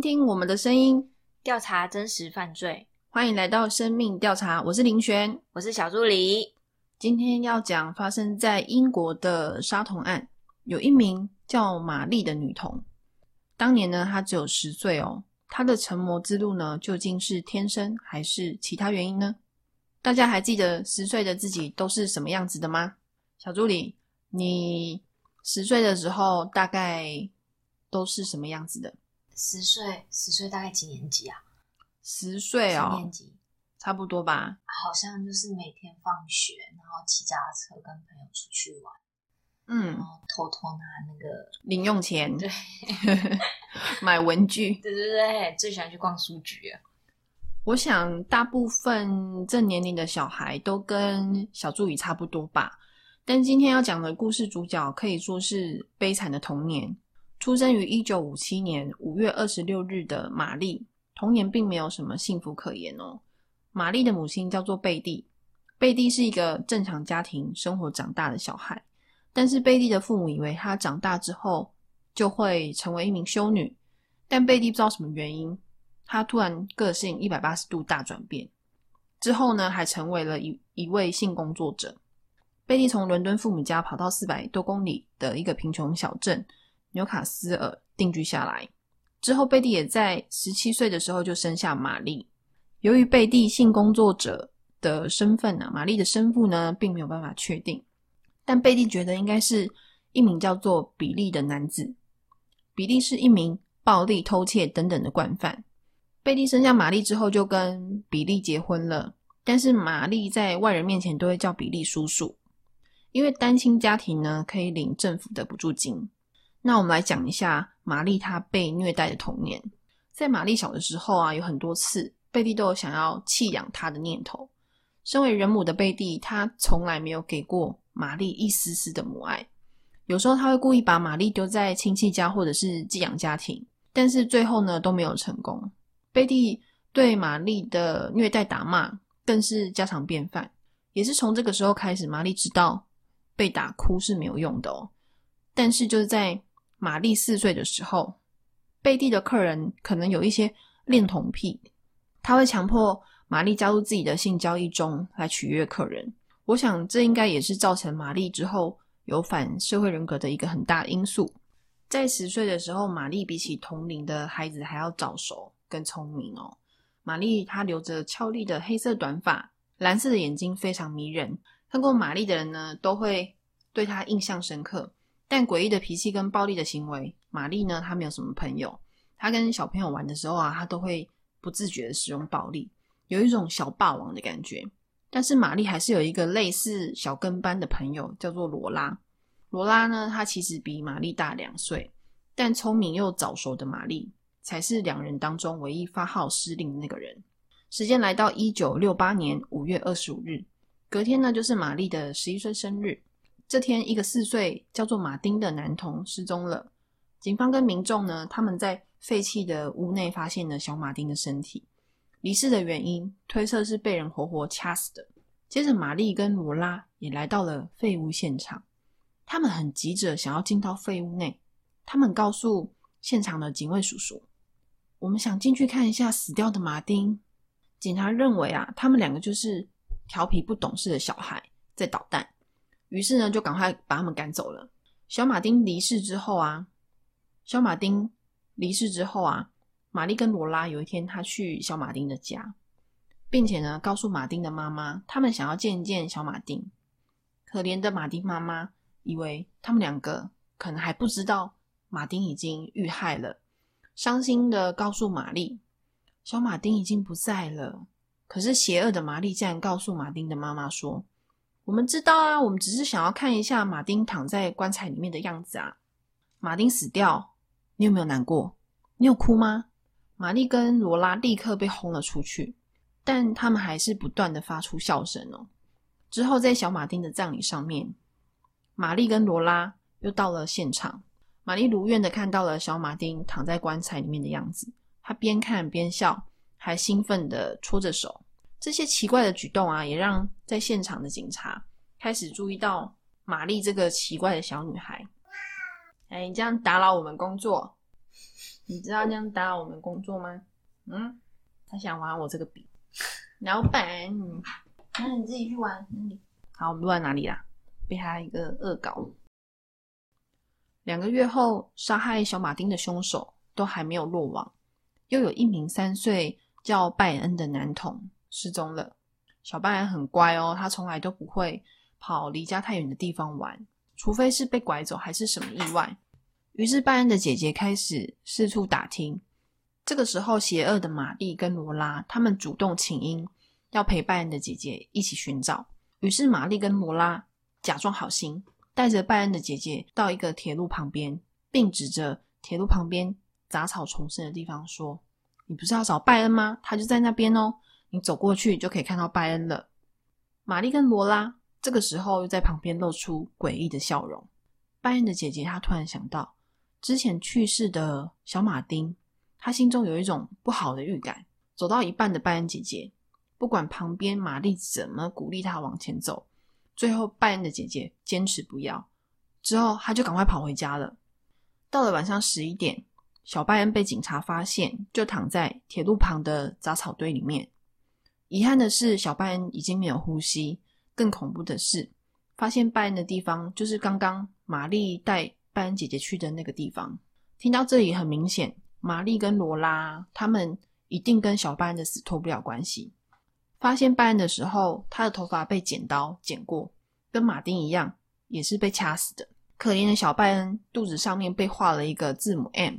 听听我们的声音，调查真实犯罪。欢迎来到生命调查，我是林璇，我是小助理。今天要讲发生在英国的杀童案，有一名叫玛丽的女童，当年呢她只有十岁哦。她的成魔之路呢，究竟是天生还是其他原因呢？大家还记得十岁的自己都是什么样子的吗？小助理，你十岁的时候大概都是什么样子的？十岁，十岁大概几年级啊？十岁哦，年级差不多吧。好像就是每天放学，然后骑脚踏车跟朋友出去玩，嗯，然后偷偷拿那个零用钱，对，买文具，对对对，最喜欢去逛书局啊。我想大部分这年龄的小孩都跟小助理差不多吧。但今天要讲的故事主角可以说是悲惨的童年。出生于一九五七年五月二十六日的玛丽，童年并没有什么幸福可言哦。玛丽的母亲叫做贝蒂，贝蒂是一个正常家庭生活长大的小孩，但是贝蒂的父母以为她长大之后就会成为一名修女，但贝蒂不知道什么原因，她突然个性一百八十度大转变，之后呢，还成为了一一位性工作者。贝蒂从伦敦父母家跑到四百多公里的一个贫穷小镇。纽卡斯尔定居下来之后，贝蒂也在十七岁的时候就生下玛丽。由于贝蒂性工作者的身份呢，玛丽的生父呢并没有办法确定，但贝蒂觉得应该是一名叫做比利的男子。比利是一名暴力、偷窃等等的惯犯。贝蒂生下玛丽之后就跟比利结婚了，但是玛丽在外人面前都会叫比利叔叔，因为单亲家庭呢可以领政府的补助金。那我们来讲一下玛丽她被虐待的童年。在玛丽小的时候啊，有很多次贝蒂都有想要弃养她的念头。身为人母的贝蒂，她从来没有给过玛丽一丝丝的母爱。有时候她会故意把玛丽丢在亲戚家或者是寄养家庭，但是最后呢都没有成功。贝蒂对玛丽的虐待打骂更是家常便饭。也是从这个时候开始，玛丽知道被打哭是没有用的哦。但是就是在玛丽四岁的时候，贝蒂的客人可能有一些恋童癖，他会强迫玛丽加入自己的性交易中来取悦客人。我想这应该也是造成玛丽之后有反社会人格的一个很大因素。在十岁的时候，玛丽比起同龄的孩子还要早熟、更聪明哦。玛丽她留着俏丽的黑色短发，蓝色的眼睛非常迷人。看过玛丽的人呢，都会对她印象深刻。但诡异的脾气跟暴力的行为，玛丽呢？她没有什么朋友。她跟小朋友玩的时候啊，她都会不自觉的使用暴力，有一种小霸王的感觉。但是玛丽还是有一个类似小跟班的朋友，叫做罗拉。罗拉呢，她其实比玛丽大两岁，但聪明又早熟的玛丽才是两人当中唯一发号施令的那个人。时间来到一九六八年五月二十五日，隔天呢就是玛丽的十一岁生日。这天，一个四岁叫做马丁的男童失踪了。警方跟民众呢，他们在废弃的屋内发现了小马丁的身体。离世的原因推测是被人活活掐死的。接着，玛丽跟罗拉也来到了废屋现场。他们很急着想要进到废屋内。他们告诉现场的警卫叔叔：“我们想进去看一下死掉的马丁。”警察认为啊，他们两个就是调皮不懂事的小孩在捣蛋。于是呢，就赶快把他们赶走了。小马丁离世之后啊，小马丁离世之后啊，玛丽跟罗拉有一天，他去小马丁的家，并且呢，告诉马丁的妈妈，他们想要见一见小马丁。可怜的马丁妈妈以为他们两个可能还不知道马丁已经遇害了，伤心的告诉玛丽，小马丁已经不在了。可是邪恶的玛丽竟然告诉马丁的妈妈说。我们知道啊，我们只是想要看一下马丁躺在棺材里面的样子啊。马丁死掉，你有没有难过？你有哭吗？玛丽跟罗拉立刻被轰了出去，但他们还是不断的发出笑声哦。之后在小马丁的葬礼上面，玛丽跟罗拉又到了现场。玛丽如愿的看到了小马丁躺在棺材里面的样子，她边看边笑，还兴奋的搓着手。这些奇怪的举动啊，也让在现场的警察开始注意到玛丽这个奇怪的小女孩。哎，你这样打扰我们工作。你知道这样打扰我们工作吗？嗯，他想玩我这个笔。老板，那你自己去玩。好，我们录在哪里啦？被他一个恶搞。两个月后，杀害小马丁的凶手都还没有落网，又有一名三岁叫拜恩的男童失踪了。小拜恩很乖哦，他从来都不会跑离家太远的地方玩，除非是被拐走还是什么意外。于是拜恩的姐姐开始四处打听。这个时候，邪恶的玛丽跟罗拉他们主动请缨，要陪拜恩的姐姐一起寻找。于是玛丽跟罗拉假装好心。带着拜恩的姐姐到一个铁路旁边，并指着铁路旁边杂草丛生的地方说：“你不是要找拜恩吗？他就在那边哦，你走过去就可以看到拜恩了。”玛丽跟罗拉这个时候又在旁边露出诡异的笑容。拜恩的姐姐她突然想到之前去世的小马丁，她心中有一种不好的预感。走到一半的拜恩姐姐，不管旁边玛丽怎么鼓励她往前走。最后，拜恩的姐姐坚持不要，之后他就赶快跑回家了。到了晚上十一点，小拜恩被警察发现，就躺在铁路旁的杂草堆里面。遗憾的是，小拜恩已经没有呼吸。更恐怖的是，发现拜恩的地方就是刚刚玛丽带拜恩姐姐去的那个地方。听到这里，很明显，玛丽跟罗拉他们一定跟小拜恩的死脱不了关系。发现拜恩的时候，他的头发被剪刀剪过，跟马丁一样，也是被掐死的。可怜的小拜恩肚子上面被画了一个字母 M，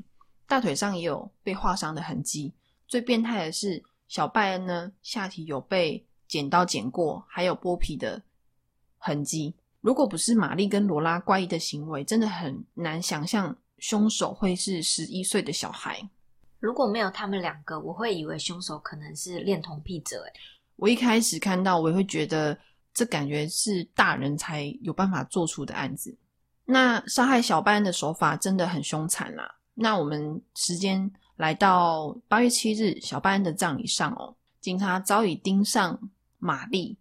大腿上也有被划伤的痕迹。最变态的是，小拜恩呢下体有被剪刀剪过，还有剥皮的痕迹。如果不是玛丽跟罗拉怪异的行为，真的很难想象凶手会是十一岁的小孩。如果没有他们两个，我会以为凶手可能是恋童癖者。诶我一开始看到，我也会觉得这感觉是大人才有办法做出的案子。那杀害小拜恩的手法真的很凶残啦。那我们时间来到八月七日，小班恩的葬礼上哦，警察早已盯上玛丽。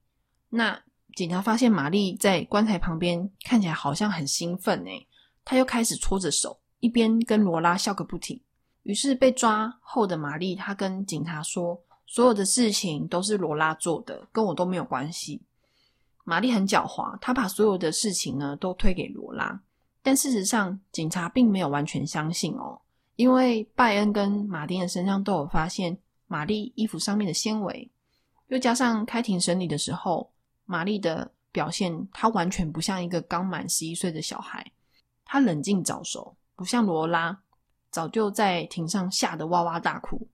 那警察发现玛丽在棺材旁边，看起来好像很兴奋诶，他又开始搓着手，一边跟罗拉笑个不停。于是被抓后的玛丽，她跟警察说。所有的事情都是罗拉做的，跟我都没有关系。玛丽很狡猾，她把所有的事情呢都推给罗拉。但事实上，警察并没有完全相信哦，因为拜恩跟马丁的身上都有发现玛丽衣服上面的纤维，又加上开庭审理的时候，玛丽的表现，她完全不像一个刚满十一岁的小孩，她冷静早熟，不像罗拉，早就在庭上吓得哇哇大哭。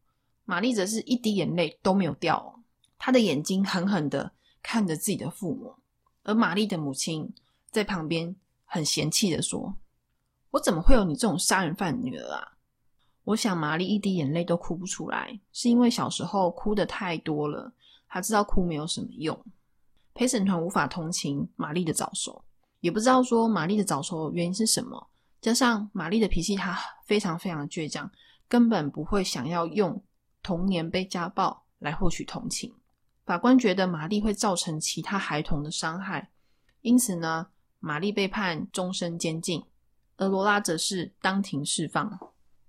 玛丽则是一滴眼泪都没有掉，她的眼睛狠狠的看着自己的父母，而玛丽的母亲在旁边很嫌弃的说：“我怎么会有你这种杀人犯女儿啊？”我想玛丽一滴眼泪都哭不出来，是因为小时候哭的太多了，她知道哭没有什么用。陪审团无法同情玛丽的早熟，也不知道说玛丽的早熟原因是什么，加上玛丽的脾气她非常非常的倔强，根本不会想要用。童年被家暴来获取同情，法官觉得玛丽会造成其他孩童的伤害，因此呢，玛丽被判终身监禁，而罗拉则是当庭释放。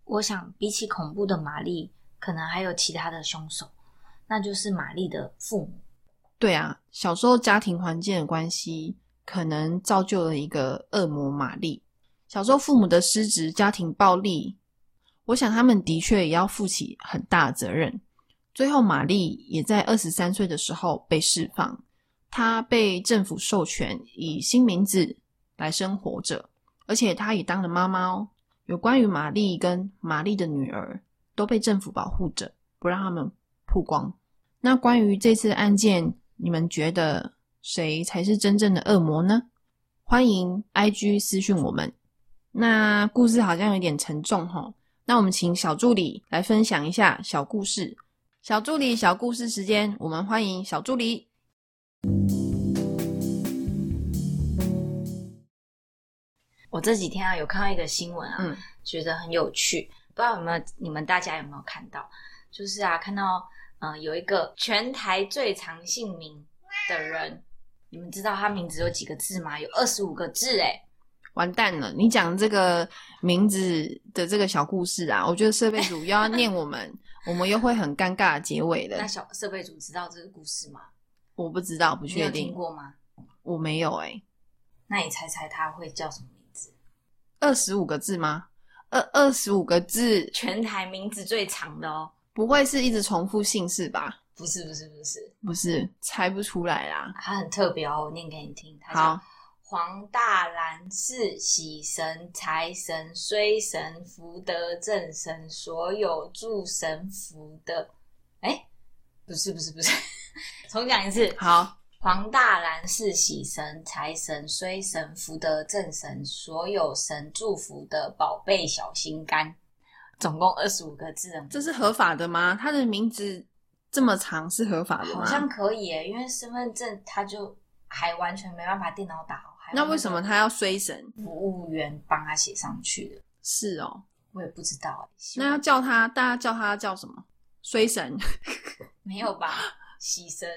我想，比起恐怖的玛丽，可能还有其他的凶手，那就是玛丽的父母。对啊，小时候家庭环境的关系，可能造就了一个恶魔玛丽。小时候父母的失职、家庭暴力。我想他们的确也要负起很大的责任。最后，玛丽也在二十三岁的时候被释放，她被政府授权以新名字来生活着，而且她也当了妈妈哦。有关于玛丽跟玛丽的女儿都被政府保护着，不让他们曝光。那关于这次案件，你们觉得谁才是真正的恶魔呢？欢迎 IG 私讯我们。那故事好像有点沉重哈。那我们请小助理来分享一下小故事。小助理小故事时间，我们欢迎小助理。我这几天啊有看到一个新闻啊，觉得很有趣，不知道有没有你们大家有没有看到？就是啊，看到嗯有一个全台最长姓名的人，你们知道他名字有几个字吗？有二十五个字哎。完蛋了！你讲这个名字的这个小故事啊，我觉得设备组又要念我们，我们又会很尴尬的结尾的。那小设备组知道这个故事吗？我不知道，不确定。听过吗？我没有哎。那你猜猜他会叫什么？二十五个字吗？二二十五个字，全台名字最长的哦。不会是一直重复姓氏吧？不是，不是，不是，不是，猜不出来啦。它很特别哦，我念给你听。好。黄大兰是喜神、财神、衰神、福德正神，所有助神福的。哎，不是不是不是，重讲一次。好，黄大兰是喜神、财神、衰神、福德正神，所有神祝福的宝贝小心肝。总共二十五个字。这是合法的吗？他的名字这么长是合法的吗？好像可以耶，因为身份证他就还完全没办法电脑打。那为什么他要衰神？服务员帮他写上去的。是哦，我也不知道那要叫他，大家叫他叫什么？衰神？没有吧？喜神？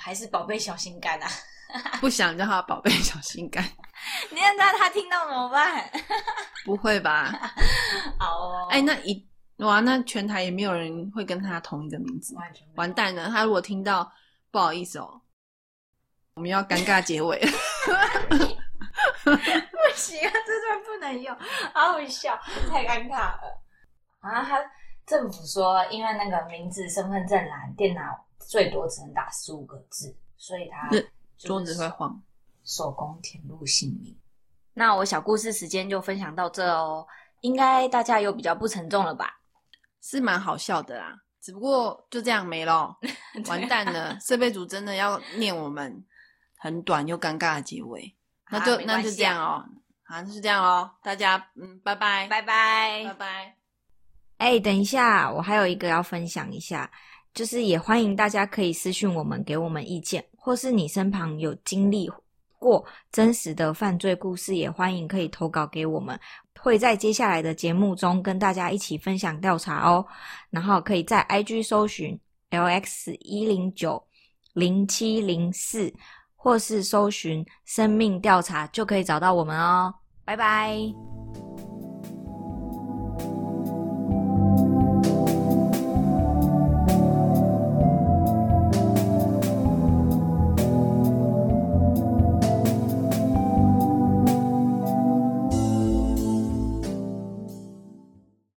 还是宝贝小心肝啊？不想叫他宝贝小心肝。你让他，他听到怎么办？不会吧？好哦。哎，那一哇，那全台也没有人会跟他同一个名字，完全完蛋了。他如果听到，不好意思哦。我们要尴尬结尾，不行啊，这段不能用，好好笑，太尴尬了。啊，他政府说，因为那个名字身份证栏电脑最多只能打十五个字，所以他桌子会晃，手工填入姓名。那我小故事时间就分享到这哦，应该大家有比较不沉重了吧？是蛮好笑的啦，只不过就这样没了，完蛋了，设备组真的要念我们。很短又尴尬的结尾，那就那就这样哦，好，就是这样哦，大家嗯，拜拜，拜拜，拜拜。哎，等一下，我还有一个要分享一下，就是也欢迎大家可以私讯我们，给我们意见，或是你身旁有经历过真实的犯罪故事，也欢迎可以投稿给我们，会在接下来的节目中跟大家一起分享调查哦。然后可以在 IG 搜寻 LX 一零九零七零四。或是搜寻“生命调查”就可以找到我们哦，拜拜。